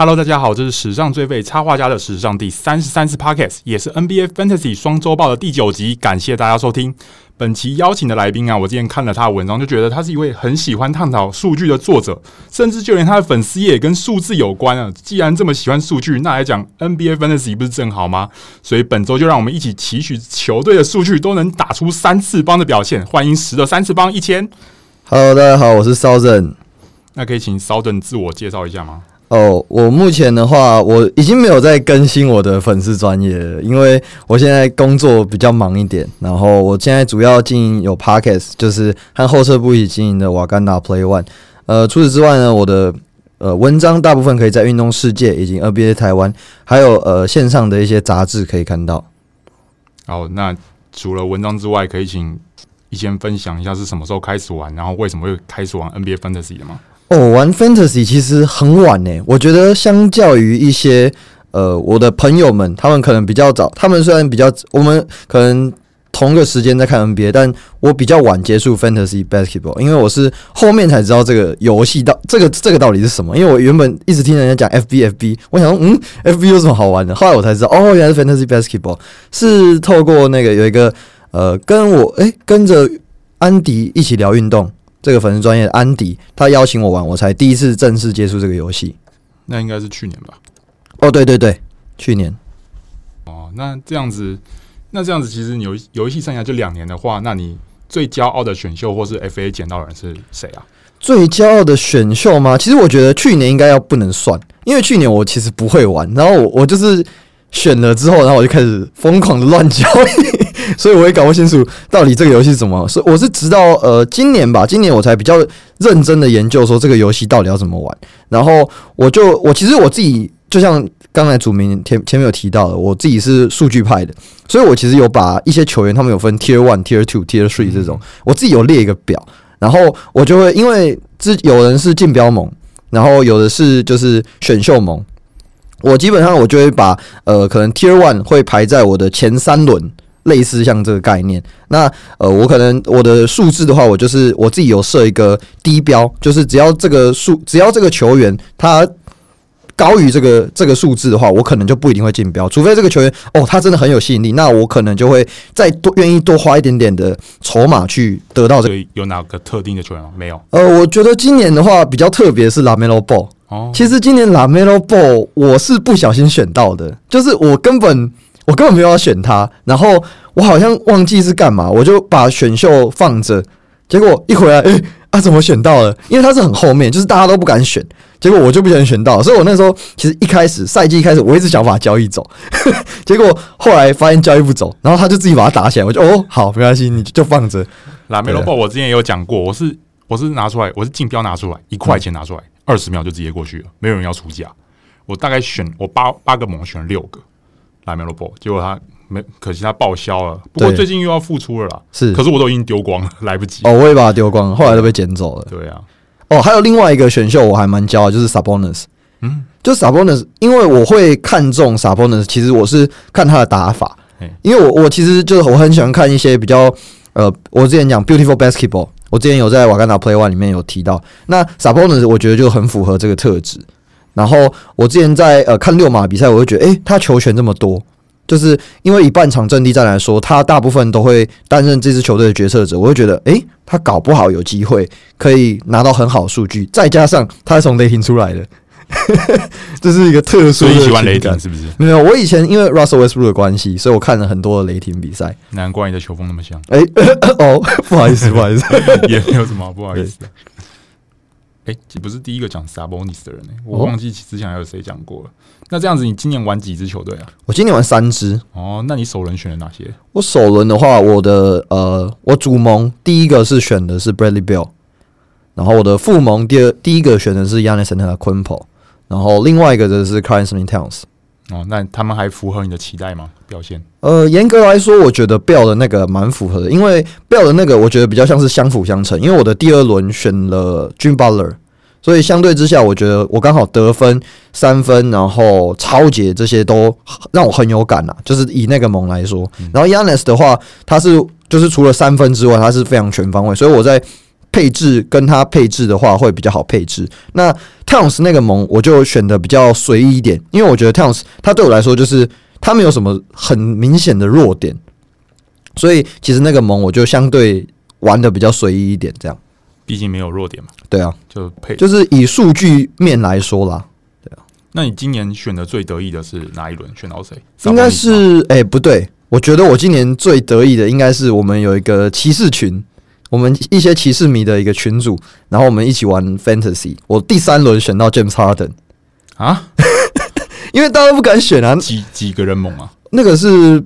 Hello，大家好，这是史上最废插画家的史上第三十三次 Podcast，也是 NBA Fantasy 双周报的第九集。感谢大家收听。本期邀请的来宾啊，我之前看了他的文章，就觉得他是一位很喜欢探讨数据的作者，甚至就连他的粉丝页也跟数字有关啊。既然这么喜欢数据，那来讲 NBA Fantasy 不是正好吗？所以本周就让我们一起期许球队的数据都能打出三次方的表现。欢迎十的三次方一千。Hello，大家好，我是 Southern。那可以请 Southern 自我介绍一下吗？哦我目前的话，我已经没有在更新我的粉丝专业了，因为我现在工作比较忙一点。然后我现在主要经营有 Podcast，就是和后撤步一起经营的瓦甘达 Play One。呃，除此之外呢，我的呃文章大部分可以在运动世界以及 NBA 台湾，还有呃线上的一些杂志可以看到。好，那除了文章之外，可以请一先分享一下是什么时候开始玩，然后为什么会开始玩 NBA Fantasy 的吗？哦，玩 Fantasy 其实很晚呢。我觉得相较于一些呃我的朋友们，他们可能比较早。他们虽然比较，我们可能同个时间在看 NBA，但我比较晚接触 Fantasy Basketball，因为我是后面才知道这个游戏到这个这个到底是什么。因为我原本一直听人家讲 FB FB，我想说嗯，FB 有什么好玩的？后来我才知道，哦，原来是 Fantasy Basketball 是透过那个有一个呃跟我诶、跟着安迪一起聊运动。这个粉丝专业安迪，他邀请我玩，我才第一次正式接触这个游戏。那应该是去年吧？哦，对对对，去年。哦，那这样子，那这样子，其实你游游戏生涯就两年的话，那你最骄傲的选秀或是 FA 捡到人是谁啊？最骄傲的选秀吗？其实我觉得去年应该要不能算，因为去年我其实不会玩，然后我我就是选了之后，然后我就开始疯狂的乱交易。所以我也搞不清楚到底这个游戏是什么，所以我是直到呃今年吧，今年我才比较认真的研究说这个游戏到底要怎么玩。然后我就我其实我自己就像刚才祖明前前面有提到的，我自己是数据派的，所以我其实有把一些球员他们有分 Tier One、Tier Two、Tier Three 这种，我自己有列一个表，然后我就会因为这有人是竞标盟，然后有的是就是选秀盟，我基本上我就会把呃可能 Tier One 会排在我的前三轮。类似像这个概念，那呃，我可能我的数字的话，我就是我自己有设一个低标，就是只要这个数，只要这个球员他高于这个这个数字的话，我可能就不一定会竞标，除非这个球员哦，他真的很有吸引力，那我可能就会再多愿意多花一点点的筹码去得到这个。有哪个特定的球员吗？没有。呃，我觉得今年的话比较特别是 LaMelo Ball。哦，其实今年 LaMelo Ball 我是不小心选到的，就是我根本。我根本没有要选他，然后我好像忘记是干嘛，我就把选秀放着，结果一回来，哎、欸，啊，怎么选到了？因为他是很后面，就是大家都不敢选，结果我就不小心选到，所以我那时候其实一开始赛季一开始，我一直想把他交易走，结果后来发现交易不走，然后他就自己把它打起来，我就哦，好，没关系，你就放着。LaMelo Ball 我之前也有讲过，我是我是拿出来，我是竞标拿出来一块钱拿出来，二十、嗯、秒就直接过去了，没有人要出价，我大概选我八八个盟选了六个。LaMelo Ball，结果他没，可惜他报销了。不过最近又要复出了啦。是，可是我都已经丢光了，来不及。哦，我也把它丢光了，后来都被捡走了。对啊。哦，还有另外一个选秀，我还蛮骄傲，就是 Sabonis。嗯，就 Sabonis，因为我会看中 Sabonis，其实我是看他的打法。因为我我其实就是我很喜欢看一些比较呃，我之前讲 Beautiful Basketball，我之前有在瓦干达 Play One 里面有提到。那 s a p o n e s 我觉得就很符合这个特质。然后我之前在呃看六马比赛，我会觉得，诶，他球权这么多，就是因为以半场阵地战来说，他大部分都会担任这支球队的决策者。我会觉得，诶，他搞不好有机会可以拿到很好的数据。再加上他是从雷霆出来的，这是一个特殊的。所以你喜欢雷霆是不是？没有，我以前因为 Russell Westbrook 的关系，所以我看了很多的雷霆比赛。难怪你的球风那么像。诶，哦，不好意思，不好意思，也没有什么不好意思。哎，这不是第一个讲 Sabonis 的人呢、欸，我忘记之前还有谁讲过了。那这样子，你今年玩几支球队啊？我今年玩三支。哦，那你首轮选了哪些？我首轮的话，我的呃，我主盟第一个是选的是 Bradley b e l l 然后我的副盟第二第一个选的是 Giannis Antetokounmpo，然后另外一个则是 Karl-Anthony Towns。哦，那他们还符合你的期待吗？表现？呃，严格来说，我觉得 Bell 的那个蛮符合的，因为 Bell 的那个我觉得比较像是相辅相成，因为我的第二轮选了 Jimmy Butler。所以相对之下，我觉得我刚好得分三分，然后超解这些都让我很有感呐。就是以那个盟来说，然后 Giannis 的话，他是就是除了三分之外，他是非常全方位。所以我在配置跟他配置的话会比较好配置。那 Towns 那个盟我就选的比较随意一点，因为我觉得 Towns 他对我来说就是他没有什么很明显的弱点，所以其实那个盟我就相对玩的比较随意一点，这样。毕竟没有弱点嘛。对啊，就配就是以数据面来说啦。对啊，那你今年选的最得意的是哪一轮？选到谁？应该是哎、欸，不对，我觉得我今年最得意的应该是我们有一个骑士群。我们一些骑士迷的一个群组，然后我们一起玩 Fantasy。我第三轮选到 James Harden 啊，因为大家都不敢选啊。几几个人猛啊？那个是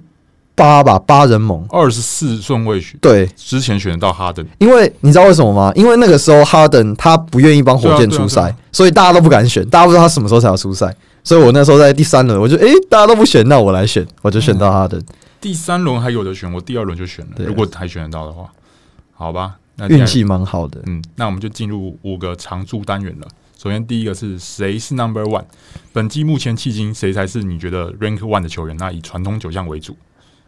八吧，八人猛，二十四顺位选。对，之前选到 Harden，因为你知道为什么吗？因为那个时候 Harden 他不愿意帮火箭出赛，所以大家都不敢选。大家不知道他什么时候才要出赛，所以我那时候在第三轮，我就诶、欸，大家都不选，那我来选，我就选到 Harden。嗯、第三轮还有的选，我第二轮就选了。如果还选得到的话。好吧，那运气蛮好的。嗯，那我们就进入五个常驻单元了。首先，第一个是谁是 Number One？本季目前迄今谁才是你觉得 Rank One 的球员？那以传统九项为主。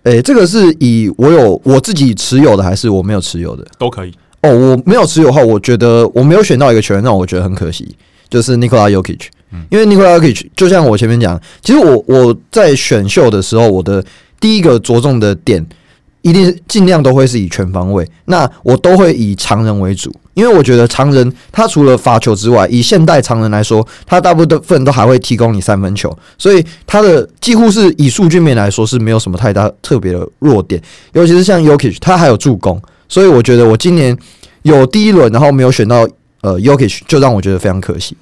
诶、欸，这个是以我有我自己持有的，还是我没有持有的？都可以。哦，我没有持有的话，我觉得我没有选到一个球员，让我觉得很可惜，就是 Nikola Jokic。嗯，因为 Nikola Jokic 就像我前面讲，其实我我在选秀的时候，我的第一个着重的点。一定尽量都会是以全方位，那我都会以常人为主，因为我觉得常人他除了罚球之外，以现代常人来说，他大部分都还会提供你三分球，所以他的几乎是以数据面来说是没有什么太大特别的弱点，尤其是像 Yokich，他还有助攻，所以我觉得我今年有第一轮，然后没有选到呃 Yokich，就让我觉得非常可惜。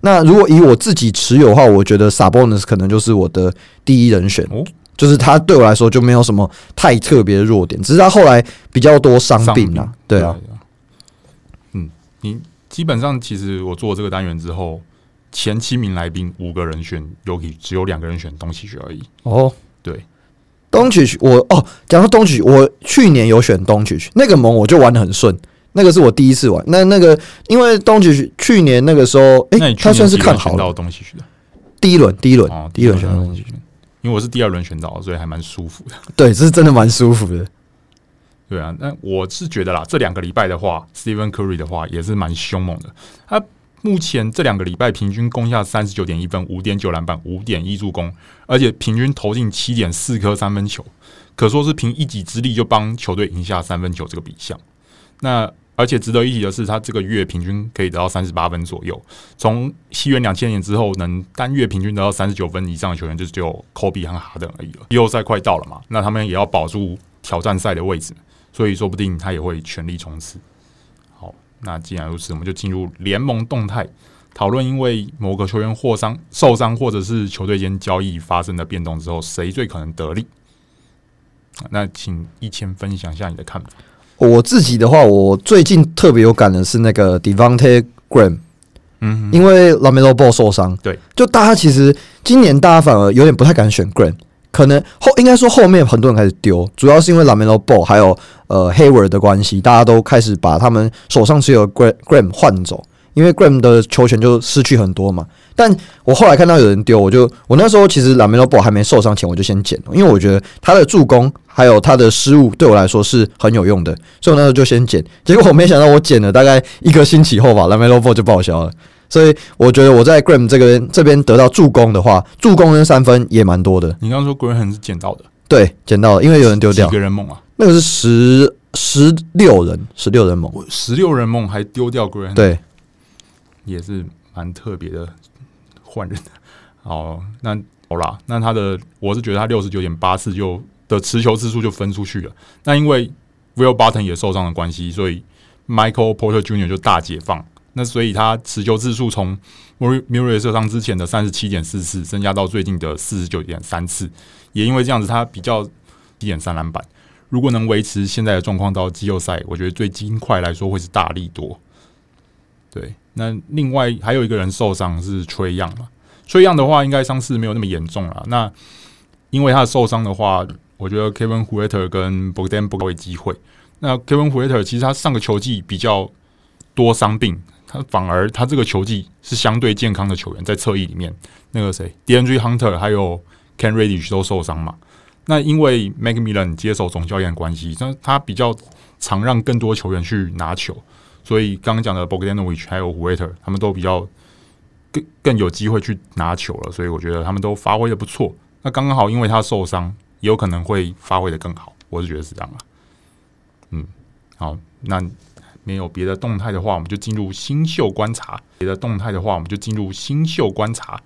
那如果以我自己持有的话，我觉得 Sabonis 可能就是我的第一人选。就是他对我来说就没有什么太特别的弱点，只是他后来比较多伤病啊，对啊。嗯，你基本上其实我做这个单元之后，前七名来宾五个人选 Jokic，只有两个人选东契奇而已。哦，对，东契奇，我哦，讲到东契奇，我去年有选东契奇，那个盟我就玩的很顺，那个是我第一次玩。那那个因为东契奇去年那个时候，哎、欸，他算是看好了东契奇的第一轮，第一轮，哦，第一轮选到东契奇。因为我是第二轮选到，所以还蛮舒服的。对，这是真的蛮舒服的。对啊，那我是觉得啦，这两个礼拜的话，Stephen Curry 的话也是蛮凶猛的。他目前这两个礼拜平均攻下三十九点一分、五点九篮板、五点一助攻，而且平均投进七点四颗三分球，可说是凭一己之力就帮球队赢下三分球这个比项。那而且值得一提的是，他这个月平均可以得到三十八分左右。从西元两千年之后，能单月平均得到三十九分以上的球员，就只有科比和哈登而已了。季后赛快到了嘛，那他们也要保住挑战赛的位置，所以说不定他也会全力冲刺。好，那既然如此，我们就进入联盟动态讨论。因为某个球员获伤、受伤，或者是球队间交易发生的变动之后，谁最可能得利？那请一千分享一下你的看法。我自己的话，我最近特别有感的是那个 Devante Graham，嗯，因为 LaMelo Ball 受伤，对，就大家其实今年大家反而有点不太敢选 Graham，可能后应该说后面很多人开始丢，主要是因为 LaMelo Ball 还有呃 Hayward 的关系，大家都开始把他们手上持有 Graham 换走。因为 Graham 的球权就失去很多嘛，但我后来看到有人丢，我就我那时候其实 LaMelo Ball 还没受伤前，我就先捡了，因为我觉得他的助攻还有他的失误对我来说是很有用的，所以我那时候就先捡。结果我没想到我捡了大概一个星期后吧，LaMelo Ball 就报销了。所以我觉得我在 Graham 这个这边得到助攻的话，助攻跟三分也蛮多的。你刚刚说 Graham 是捡到的，对，捡到了，因为有人丢掉。几个人梦啊？那个是十十六人，十六人梦，十六人梦还丢掉 Graham？对。也是蛮特别的换人的，好，那好啦，那他的我是觉得他六十九点八次就的持球次数就分出去了。那因为 Will Barton 也受伤的关系，所以 Michael Porter Jr. 就大解放。那所以他持球次数从 Murray 受伤之前的三十七点四次增加到最近的四十九点三次。也因为这样子，他比较一点三篮板。如果能维持现在的状况到季后赛，我觉得对金块来说会是大利多。对。那另外还有一个人受伤是崔样嘛？崔样的话应该伤势没有那么严重了。那因为他的受伤的话，我觉得 Kevin Hueter 跟 Bogdan 不够机会。那 Kevin Hueter 其实他上个球季比较多伤病，他反而他这个球季是相对健康的球员，在侧翼里面那个谁 d a n d r e Hunter 还有 Ken Reddish 都受伤嘛。那因为 McMillan 接手总教练关系，他他比较常让更多球员去拿球。所以刚刚讲的 Bogdanovic 还有 Hueter 他们都比较更更有机会去拿球了，所以我觉得他们都发挥的不错。那刚刚好，因为他受伤，有可能会发挥的更好。我是觉得是这样啊。嗯，好，那没有别的动态的话，我们就进入新秀观察。别的动态的话，我们就进入新秀观察，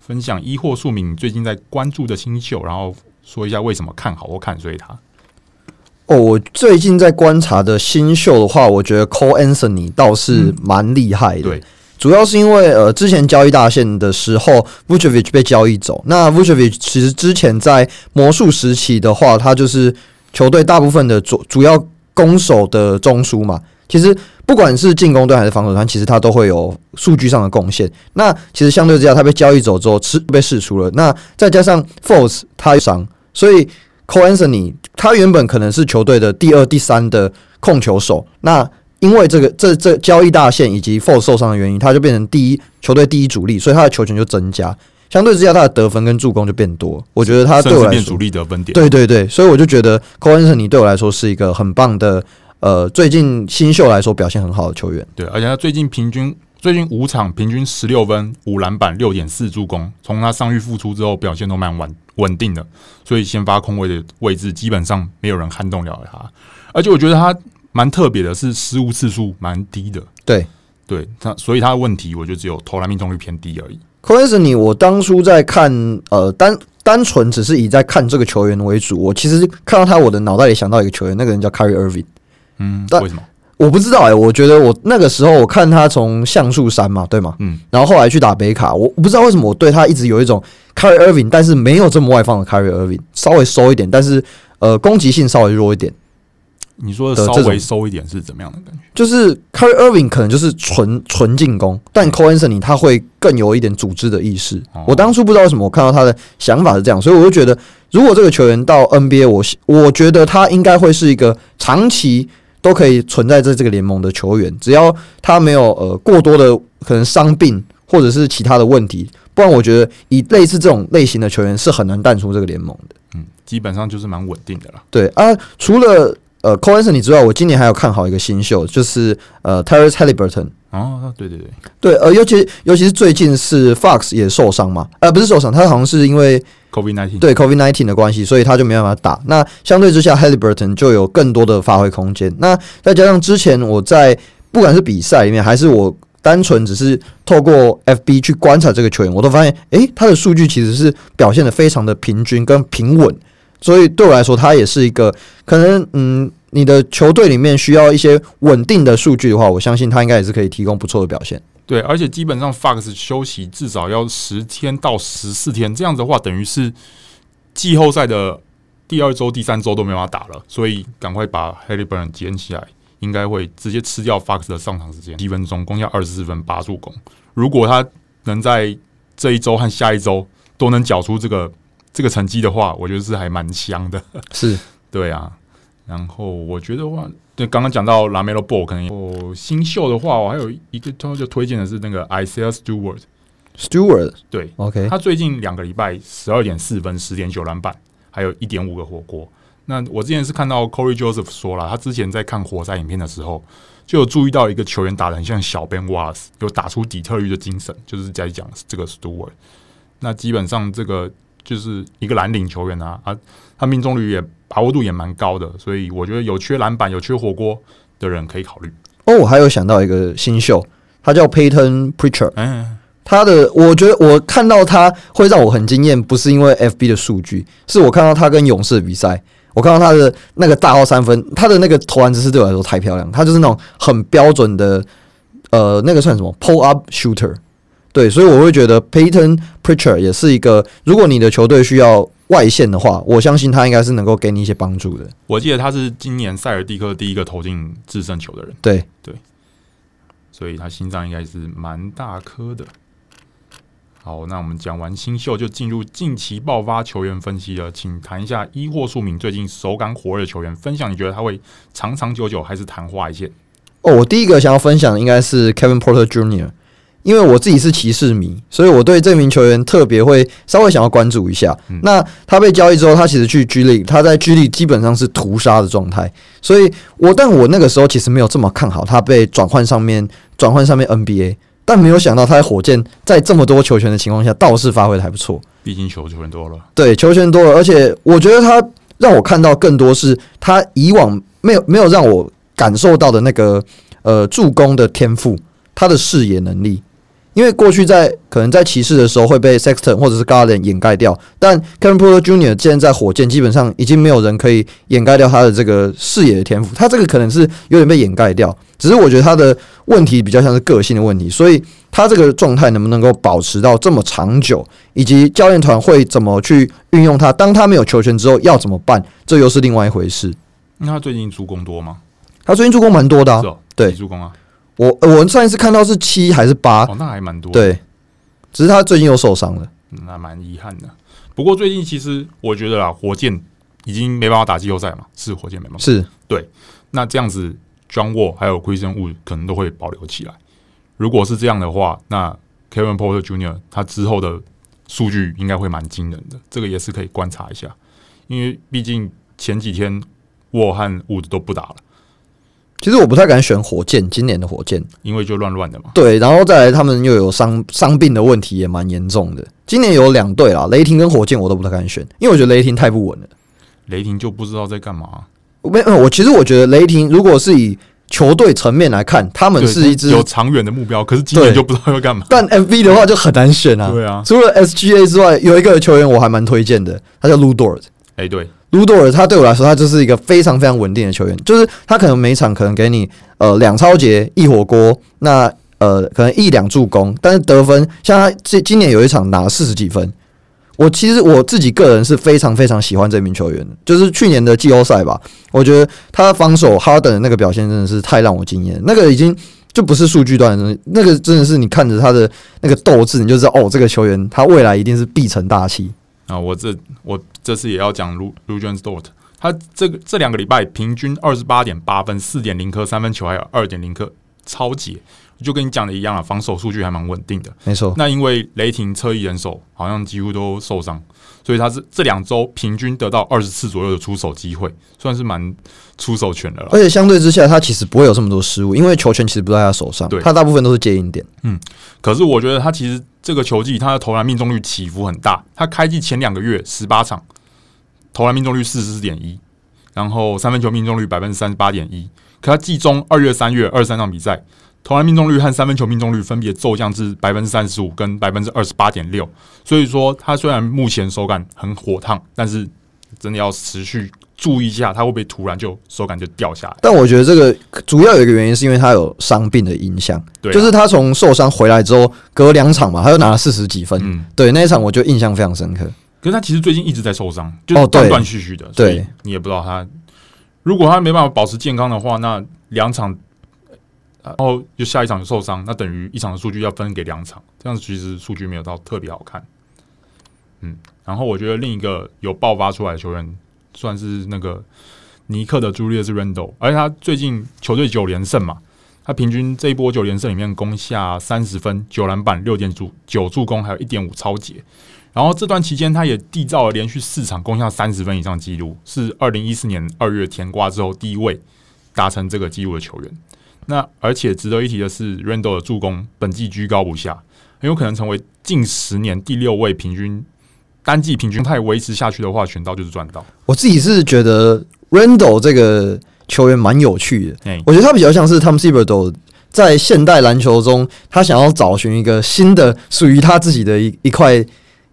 分享一或数名最近在关注的新秀，然后说一下为什么看好或看衰他。哦，我最近在观察的新秀的话，我觉得 Cole Anthony 倒是蛮厉害的。嗯、对。主要是因为呃，之前交易大限的时候，Vucevic 被交易走。那 Vucevic 其实之前在魔术时期的话，他就是球队大部分的主主要攻守的中枢嘛。其实不管是进攻端还是防守端，其实他都会有数据上的贡献。那其实相对之下，他被交易走之后，是被释出了。那再加上 Fultz 他伤，所以 Cole Anthony 他原本可能是球队的第二、第三的控球手。那因为这个这这交易大限以及 Fultz 受伤的原因，他就变成第一球队第一主力，所以他的球权就增加。相对之下，他的得分跟助攻就变多。我觉得他对我来说，主力得分点。对对对，所以我就觉得 Cole Anthony 对我来说是一个很棒的，呃，最近新秀来说表现很好的球员。对，而且他最近平均最近五场平均十六分、五篮板、六点四助攻，从他伤愈复出之后表现都蛮稳稳定的。所以先发空位的位置基本上没有人撼动了他，而且我觉得他。蛮特别的，是失误次数蛮低的。对，对他，所以他的问题，我觉得只有投篮命中率偏低而已。Cole Anthony，我当初在看，呃，单单纯只是以在看这个球员为主。我其实看到他，我的脑袋里想到一个球员，那个人叫 Kyrie Irving。嗯，但为什么？我不知道哎、欸。我觉得我那个时候我看他从橡树山嘛，对吗？嗯。然后后来去打北卡，我不知道为什么我对他一直有一种 Kyrie Irving，但是没有这么外放的 Kyrie Irving，稍微收一点，但是呃，攻击性稍微弱一点。你说的稍微收一点是怎么样的感觉？就是 Kyrie Irving 可能就是纯纯进攻，但 Cole Anthony 他会更有一点组织的意识。我当初不知道为什么，我看到他的想法是这样，所以我就觉得，如果这个球员到 NBA，我我觉得他应该会是一个长期都可以存在在这个联盟的球员，只要他没有呃过多的可能伤病或者是其他的问题，不然我觉得以类似这种类型的球员是很难淡出这个联盟的。嗯，基本上就是蛮稳定的了。对啊，除了呃，Cole Anthony 之外，我今年还有看好一个新秀，就是呃，Tyrese Haliburton。哦，对对对，对，呃，尤其尤其是最近是 Fox 也受伤嘛，呃，不是受伤，他好像是因为 COVID nineteen 对 COVID nineteen 的关系，所以他就没办法打。那相对之下，Haliburton 就有更多的发挥空间。那再加上之前我在不管是比赛里面，还是我单纯只是透过 FB 去观察这个球员，我都发现，诶，他的数据其实是表现的非常的平均跟平稳。所以对我来说，他也是一个可能，嗯，你的球队里面需要一些稳定的数据的话，我相信他应该也是可以提供不错的表现。对，而且基本上 Fox 休息至少要十天到十四天，这样子的话，等于是季后赛的第二周、第三周都没法打了。所以赶快把 h a l i b u r n 捡起来，应该会直接吃掉 Fox 的上场时间。七分钟，攻下二十四分、八助攻。如果他能在这一周和下一周都能缴出这个。这个成绩的话，我觉得是还蛮香的，是对啊。然后我觉得话，对刚刚讲到 LaMelo Ball 可能有新秀的话，我还有一个就推荐的是那个 Isaiah Stewart。Stewart 对，OK，他最近两个礼拜十二点四分、十点九篮板，还有一点五个火锅。那我之前是看到 Corey Joseph 说了，他之前在看活塞影片的时候，就有注意到一个球员打得很像小 Ben Wallace，有打出底特律的精神，就是在讲这个 Stewart。那基本上这个。就是一个蓝领球员啊，啊，他命中率也把握度也蛮高的，所以我觉得有缺篮板、有缺火锅的人可以考虑。哦，我还有想到一个新秀，他叫 Payton Pritchard。嗯，他的我觉得我看到他会让我很惊艳，不是因为 FB 的数据，是我看到他跟勇士的比赛，我看到他的那个大号三分，他的那个投篮姿势对我来说太漂亮，他就是那种很标准的，呃，那个算什么 Pull Up Shooter。对，所以我会觉得 Payton Pritchard 也是一个，如果你的球队需要外线的话，我相信他应该是能够给你一些帮助的。我记得他是今年塞尔蒂克第一个投进制胜球的人。对对，所以他心脏应该是蛮大颗的。好，那我们讲完新秀，就进入近期爆发球员分析了。请谈一下一或数名最近手感火热的球员，分享你觉得他会长长久久，还是昙花一现？哦，我第一个想要分享的应该是 Kevin Porter Jr。因为我自己是骑士迷，所以我对这名球员特别会稍微想要关注一下。嗯、那他被交易之后，他其实去 G League，他在 G League 基本上是屠杀的状态。所以我但我那个时候其实没有这么看好他被转换上面转换上面 NBA。但没有想到他在火箭在这么多球权的情况下，倒是发挥的还不错。毕竟球球权多了，对，球权多了，而且我觉得他让我看到更多是他以往没有没有让我感受到的那个呃助攻的天赋，他的视野能力。因为过去在可能在骑士的时候会被 Sexton 或者是 Garland 掩盖掉，但 Kevin Porter Jr. 现在在火箭基本上已经没有人可以掩盖掉他的这个视野的天赋，他这个可能是有点被掩盖掉，只是我觉得他的问题比较像是个性的问题，所以他这个状态能不能够保持到这么长久，以及教练团会怎么去运用他，当他没有球权之后要怎么办，这又是另外一回事。那他最近助攻多吗？他最近助攻蛮多的啊，对，助攻啊。我我上一次看到是七还是八？哦，那还蛮多。对，只是他最近又受伤了，那蛮遗憾的。不过最近其实我觉得啊，火箭已经没办法打季后赛嘛，是火箭没办法。是对，那这样子，John Wall 还有 Christian Wood 可能都会保留起来。如果是这样的话，那 Kevin Porter Jr. 他之后的数据应该会蛮惊人的，这个也是可以观察一下。因为毕竟前几天 Wall 和 Wood 都不打了。其实我不太敢选火箭，今年的火箭，因为就乱乱的嘛。对，然后再来，他们又有伤伤病的问题，也蛮严重的。今年有两队啦，雷霆跟火箭，我都不太敢选，因为我觉得雷霆太不稳了。雷霆就不知道在干嘛。没有，我其实我觉得雷霆如果是以球队层面来看，他们是一支有长远的目标，可是今年就不知道要干嘛。但 MV 的话就很难选啊。对啊，除了 SGA 之外，有一个球员我还蛮推荐的，他叫 Lu Dort。哎，对。卢多尔，他对我来说，他就是一个非常非常稳定的球员。就是他可能每场可能给你呃两超节一火锅，那呃可能一两助攻，但是得分像他今今年有一场拿四十几分。我其实我自己个人是非常非常喜欢这名球员，就是去年的季后赛吧，我觉得他防守哈登的那个表现真的是太让我惊艳。那个已经就不是数据端的东西，那个真的是你看着他的那个斗志，你就知道哦，这个球员他未来一定是必成大器。啊，我这我这次也要讲卢卢俊斯多特。他这个这两个礼拜平均二十八点八分，四点零颗三分球，还有二点零颗超级，就跟你讲的一样啊，防守数据还蛮稳定的。没错，那因为雷霆侧翼人手好像几乎都受伤，所以他是这两周平均得到二十次左右的出手机会，算是蛮出手权的了。而且相对之下，他其实不会有这么多失误，因为球权其实不在他手上，对，他大部分都是接应点。嗯，可是我觉得他其实。这个球季他的投篮命中率起伏很大，他开季前两个月十八场投篮命中率四十四点一，然后三分球命中率百分之三十八点一。可他季中二月、三月二十三场比赛，投篮命中率和三分球命中率分别骤降至百分之三十五跟百分之二十八点六。所以说，他虽然目前手感很火烫，但是真的要持续。注意一下，他会不会突然就手感就掉下来？但我觉得这个主要有一个原因，是因为他有伤病的影响。对啊，就是他从受伤回来之后，隔两场嘛，他又拿了四十几分。嗯，对，那一场我就印象非常深刻。可是他其实最近一直在受伤，就断断续续的。哦，对，所以你也不知道他，如果他没办法保持健康的话，那两场，然后就下一场就受伤，那等于一场的数据要分给两场，这样子其实数据没有到特别好看。嗯，然后我觉得另一个有爆发出来的球员。算是那个尼克的 Julius Randle，而且他最近球队九连胜嘛，他平均这一波九连胜里面攻下三十分、九篮板、六点助、九助攻，还有一点五超节。然后这段期间，他也缔造了连续四场攻下三十分以上纪录，是二零一四年二月甜瓜之后第一位达成这个纪录的球员。那而且值得一提的是，Randle 的助攻本季居高不下，很有可能成为近十年第六位平均。单季平均态维持下去的话，选到就是赚到。我自己是觉得 Randle 这个球员蛮有趣的。欸、我觉得他比较像是 Tom Thibodeau 在现代篮球中，他想要找寻一个新的属于他自己的一一块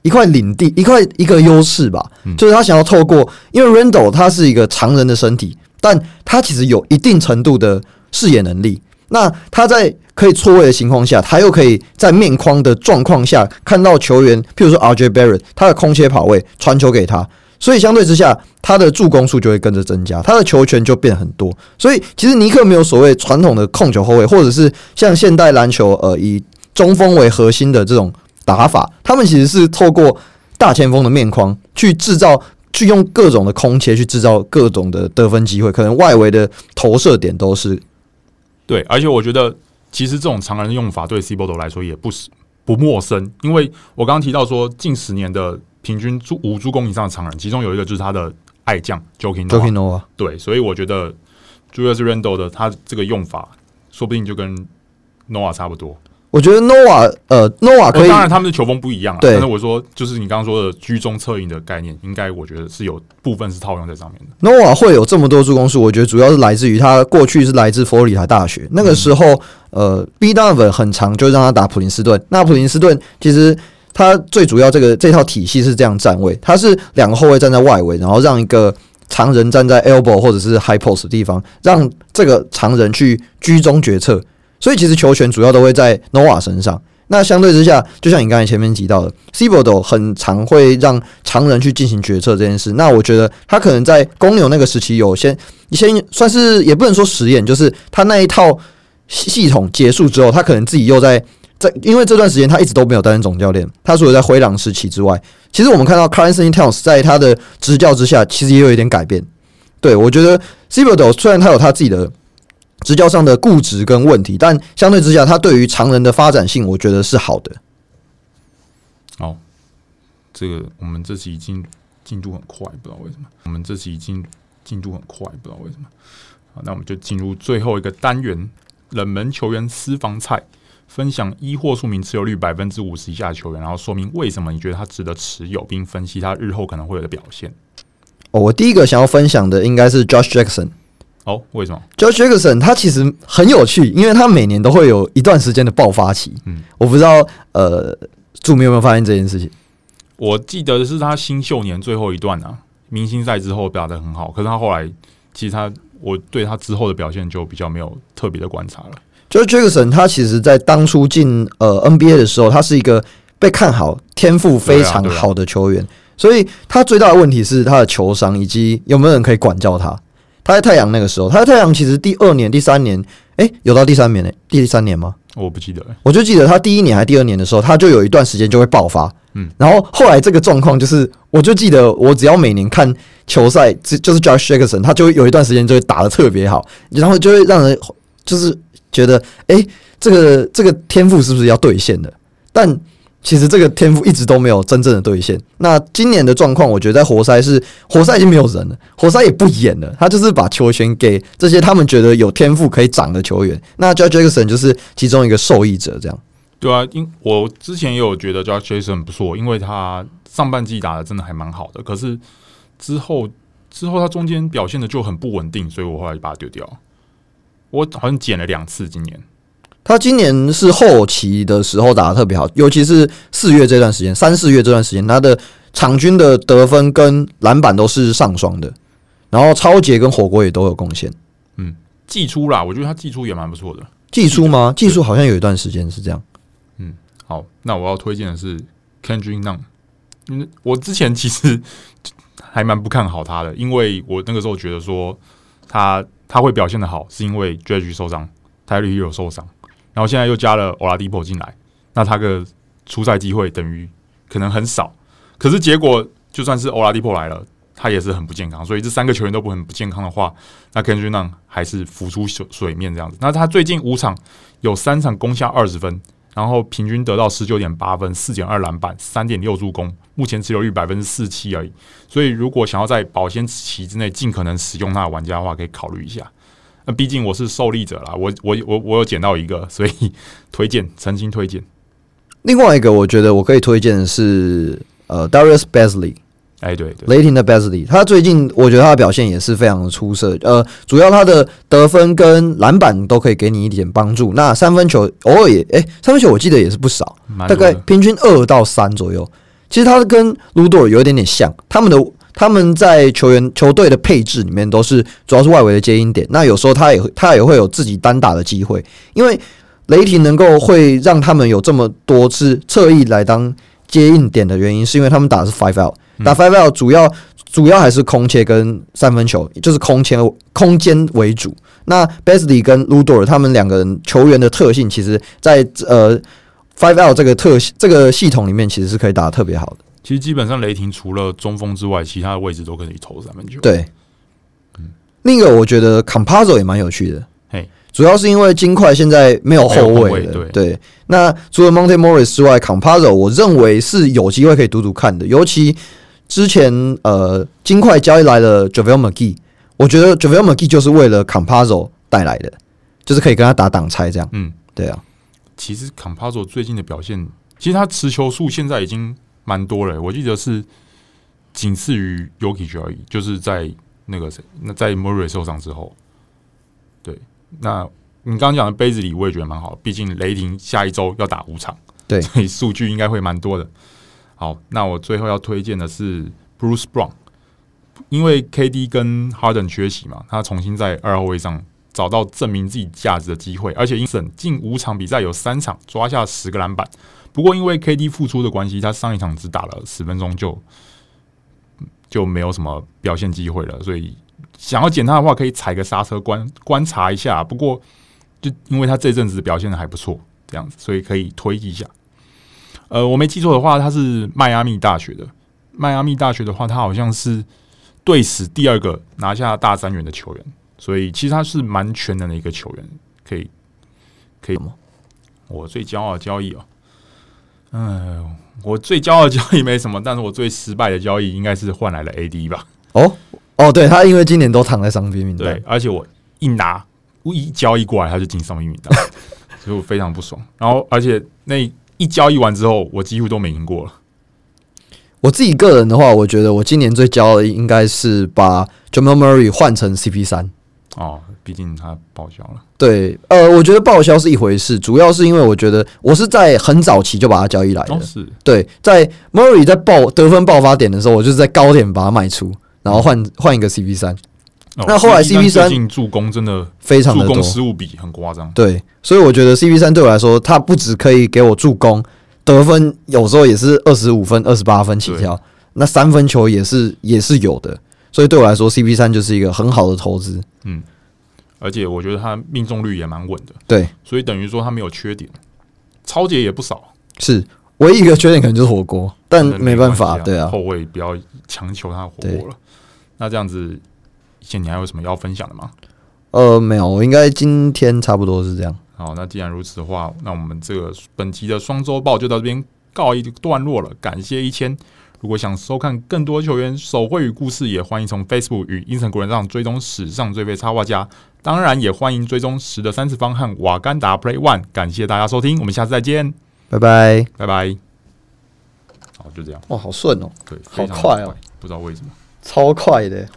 一块领地，一块一个优势吧。嗯、就是他想要透过，因为 Randle 他是一个常人的身体，但他其实有一定程度的视野能力。那他在可以错位的情况下，他又可以在面框的状况下看到球员，譬如说 RJ Barrett，他的空切跑位传球给他，所以相对之下，他的助攻数就会跟着增加，他的球权就变很多。所以其实尼克没有所谓传统的控球后卫，或者是像现代篮球呃以中锋为核心的这种打法，他们其实是透过大前锋的面框去制造，去用各种的空切去制造各种的得分机会，可能外围的投射点都是。对，而且我觉得，其实这种常人的用法对 Thibodeau 来说也不是不陌生，因为我刚刚提到说，近十年的平均助五助攻以上的常人，其中有一个就是他的爱将 Joakim Noah。对，所以我觉得 Julius Randle 的他这个用法，说不定就跟 Noah 差不多。我觉得 Noah 呃 Noah 可以，当然他们的球风不一样啊。对，但是我说就是你刚刚说的居中策应的概念，应该我觉得是有部分是套用在上面的。Noah 会有这么多助攻数，我觉得主要是来自于他过去是来自佛罗里达大学，那个时候、嗯、呃 B Donovan 很长，就让他打普林斯顿。那普林斯顿其实他最主要这个这套体系是这样站位，他是两个后卫站在外围，然后让一个常人站在 elbow 或者是 high post 的地方，让这个常人去居中决策。所以其实球权主要都会在 Nova 身上。那相对之下，就像你刚才前面提到的，Thibodeau 很常会让常人去进行决策这件事。那我觉得他可能在公牛那个时期有先先算是也不能说实验，就是他那一套系统结束之后，他可能自己又在在，因为这段时间他一直都没有担任总教练。他除了在灰狼时期之外，其实我们看到 Karl-Anthony Towns 在他的执教之下，其实也有一点改变。对，我觉得 Thibodeau 虽然他有他自己的。执教上的固执跟问题，但相对之下，他对于常人的发展性，我觉得是好的。好，这个我们这期进进度很快，不知道为什么。我们这期进进度很快，不知道为什么。好，那我们就进入最后一个单元——冷门球员私房菜，分享一或数名持有率百分之五十以下的球员，然后说明为什么你觉得他值得持有，并分析他日后可能会有的表现。哦，我第一个想要分享的应该是 Josh Jackson。哦，为什么？Josh Jackson 他其实很有趣，因为他每年都会有一段时间的爆发期。嗯，我不知道呃，著名有没有发现这件事情？我记得是他新秀年最后一段啊，明星赛之后表现得很好，可是他后来其实他我对他之后的表现就比较没有特别的观察了。Josh Jackson 他其实在当初进呃 NBA 的时候，他是一个被看好、天赋非常好的球员，所以他最大的问题是他的球商以及有没有人可以管教他。他在太阳那个时候，他在太阳其实第二年、第三年，哎、欸，有到第三年呢？第三年吗？我不记得了。我就记得他第一年还第二年的时候，他就有一段时间就会爆发。嗯，然后后来这个状况就是，我就记得我只要每年看球赛，就就是 Josh Jackson，他就会有一段时间就会打的特别好，然后就会让人就是觉得，哎、欸，这个这个天赋是不是要兑现的？但其实这个天赋一直都没有真正的兑现。那今年的状况，我觉得在活塞是活塞已经没有人了，活塞也不演了，他就是把球权给这些他们觉得有天赋可以长的球员。那 Josh Jackson 就是其中一个受益者，这样。对啊，因我之前也有觉得 Josh Jackson 不错，因为他上半季打的真的还蛮好的，可是之后之后他中间表现的就很不稳定，所以我后来就把他丢掉。我好像捡了两次今年。他今年是后期的时候打的特别好，尤其是四月这段时间，三四月这段时间，他的场均的得分跟篮板都是上双的，然后超杰跟火锅也都有贡献。嗯，季初啦，我觉得他季初也蛮不错的。季初吗？季初好像有一段时间是这样。嗯，好，那我要推荐的是 Kendrick Nunn，因为我之前其实还蛮不看好他的，因为我那个时候觉得说他他会表现的好，是因为 Dredge 受伤，Tyler Herro 受伤。然后现在又加了欧拉迪波进来，那他的出赛机会等于可能很少。可是结果就算是欧拉迪波来了，他也是很不健康。所以这三个球员都不很不健康的话，那 k e n d r i c 还是浮出水水面这样子。那他最近五场有三场攻下二十分，然后平均得到十九点八分、四点二篮板、三点六助攻，目前持有率百分之四七而已。所以如果想要在保鲜期之内尽可能使用他的玩家的话，可以考虑一下。那毕竟我是受力者啦，我我我我有捡到一个，所以 推荐，诚心推荐。另外一个，我觉得我可以推荐的是呃，Darius Basley 哎，对，对，雷霆的 Basley，他最近我觉得他的表现也是非常的出色，呃，主要他的得分跟篮板都可以给你一点帮助，那三分球偶尔也，哎、欸，三分球我记得也是不少，大概平均二到三左右。其实他跟 Lu Dort 有一点点像，他们的。他们在球员球队的配置里面都是主要是外围的接应点，那有时候他也他也会有自己单打的机会，因为雷霆能够会让他们有这么多次侧翼来当接应点的原因，是因为他们打的是 five out，打 five out 主要主要还是空切跟三分球，就是空切空间为主。那 Bazley 跟 Lu Dort 他们两个人球员的特性，其实在呃 five out 这个特这个系统里面，其实是可以打得特别好的。其实基本上雷霆除了中锋之外，其他的位置都可以投三分球。对，嗯，另一个我觉得 Compazzo 也蛮有趣的，嘿，主要是因为金块现在没有后卫了。对，对，那除了 Monte Morris 之外，Compazzo 我认为是有机会可以赌赌看的。尤其之前呃，金块交易来了 JaVale McGee，我觉得 JaVale McGee 就是为了 Compazzo 带来的，就是可以跟他打挡拆这样。嗯，对啊。其实 Compazzo 最近的表现，其实他持球数现在已经蛮多了。我记得是仅次于 Jokic 而已，就是在那个谁，那在 Murray 受伤之后。对，那你刚刚讲的杯子里，我也觉得蛮好。毕竟雷霆下一周要打五场，对，所以数据应该会蛮多的。好，那我最后要推荐的是 Bruce Brown，因为 KD 跟 Harden 缺席嘛，他重新在二号位上。找到证明自己价值的机会，而且因此近五场比赛有三场抓下十个篮板。不过因为 KD 复出的关系，他上一场只打了十分钟就就没有什么表现机会了。所以想要捡他的话，可以踩个刹车观观察一下。不过就因为他这阵子表现的还不错，这样子，所以可以推一下。呃，我没记错的话，他是迈阿密大学的。迈阿密大学的话，他好像是队史第二个拿下大三元的球员。所以其实他是蛮全能的一个球员，可以可以吗？我最骄傲的交易哦，嗯，我最骄傲的交易没什么，但是我最失败的交易应该是换来了 AD 吧？哦哦，对，他因为今年都躺在伤兵名单，对，而且我一拿我一交易过来他就进伤兵名单，所以我非常不爽。然后而且那一交易完之后，我几乎都没赢过了。我自己个人的话，我觉得我今年最骄傲的应该是把 Jamal Murray 换成 CP 三。哦，毕竟他报销了。对，呃，我觉得报销是一回事，主要是因为我觉得我是在很早期就把它交易来的。哦、是对，在 Murray 在爆得分爆发点的时候，我就是在高点把它卖出，然后换换一个 CP 三、哦。那后来 CP 三助攻真的非常的多，助攻失误比很夸张。对，所以我觉得 CP 三对我来说，他不只可以给我助攻，得分有时候也是二十五分、二十八分起跳，那三分球也是也是有的。所以对我来说，CP 三就是一个很好的投资。嗯，而且我觉得它命中率也蛮稳的。对，所以等于说它没有缺点，超节也不少。是，唯一一个缺点可能就是火锅，但没办法，对啊，后卫不要强求他火锅了。那这样子，以前你还有什么要分享的吗？呃，没有，我应该今天差不多是这样。好，那既然如此的话，那我们这个本期的双周报就到这边告一段落了。感谢一千。如果想收看更多球员手绘与故事，也欢迎从 Facebook 与 Instagram 上追踪史上最废插画家。当然，也欢迎追踪十的三次方和瓦甘达 Play One。感谢大家收听，我们下次再见，拜拜，拜拜。好，就这样。哇，好顺哦，对，好快哦，不知道为什么，超快的。